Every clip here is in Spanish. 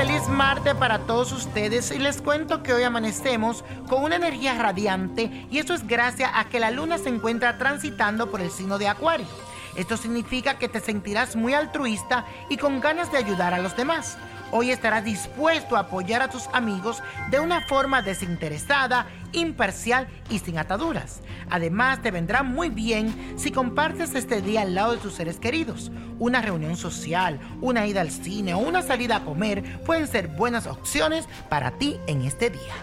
Feliz martes para todos ustedes. Y les cuento que hoy amanecemos con una energía radiante y eso es gracias a que la luna se encuentra transitando por el signo de Acuario. Esto significa que te sentirás muy altruista y con ganas de ayudar a los demás. Hoy estarás dispuesto a apoyar a tus amigos de una forma desinteresada, imparcial y sin ataduras. Además, te vendrá muy bien si compartes este día al lado de tus seres queridos. Una reunión social, una ida al cine o una salida a comer pueden ser buenas opciones para ti en este día.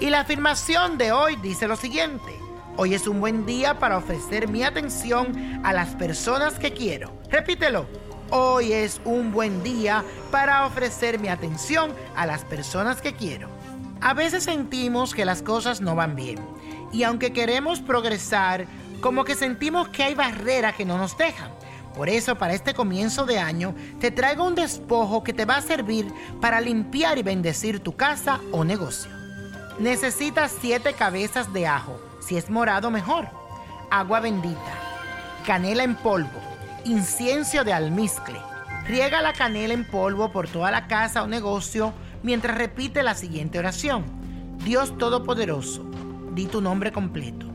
Y la afirmación de hoy dice lo siguiente. Hoy es un buen día para ofrecer mi atención a las personas que quiero. Repítelo. Hoy es un buen día para ofrecer mi atención a las personas que quiero. A veces sentimos que las cosas no van bien y aunque queremos progresar, como que sentimos que hay barreras que no nos dejan. Por eso para este comienzo de año te traigo un despojo que te va a servir para limpiar y bendecir tu casa o negocio. Necesitas siete cabezas de ajo, si es morado mejor, agua bendita, canela en polvo, incienso de almizcle. Riega la canela en polvo por toda la casa o negocio mientras repite la siguiente oración. Dios Todopoderoso, di tu nombre completo.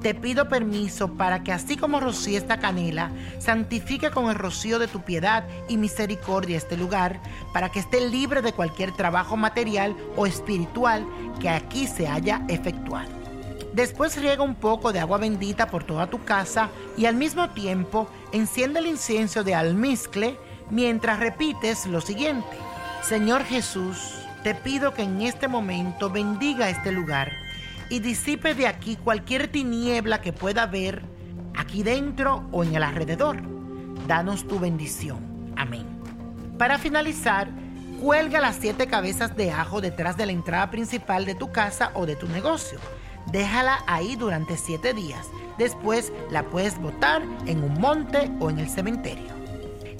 Te pido permiso para que así como rocíe esta canela, santifique con el rocío de tu piedad y misericordia este lugar, para que esté libre de cualquier trabajo material o espiritual que aquí se haya efectuado. Después riega un poco de agua bendita por toda tu casa y al mismo tiempo enciende el incienso de almizcle mientras repites lo siguiente. Señor Jesús, te pido que en este momento bendiga este lugar y disipe de aquí cualquier tiniebla que pueda haber aquí dentro o en el alrededor. Danos tu bendición. Amén. Para finalizar, cuelga las siete cabezas de ajo detrás de la entrada principal de tu casa o de tu negocio. Déjala ahí durante siete días. Después la puedes botar en un monte o en el cementerio.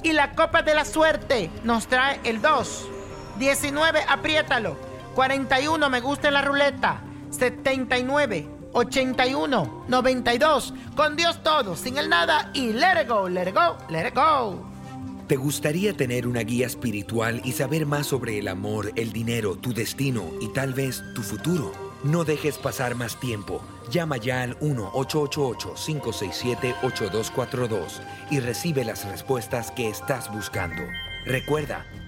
Y la copa de la suerte nos trae el 2. 19, apriétalo. 41, me gusta la ruleta. 79, 81, 92. Con Dios todo, sin el nada y let it go, let it go, let it go. ¿Te gustaría tener una guía espiritual y saber más sobre el amor, el dinero, tu destino y tal vez tu futuro? No dejes pasar más tiempo. Llama ya al 1-888-567-8242 y recibe las respuestas que estás buscando. Recuerda,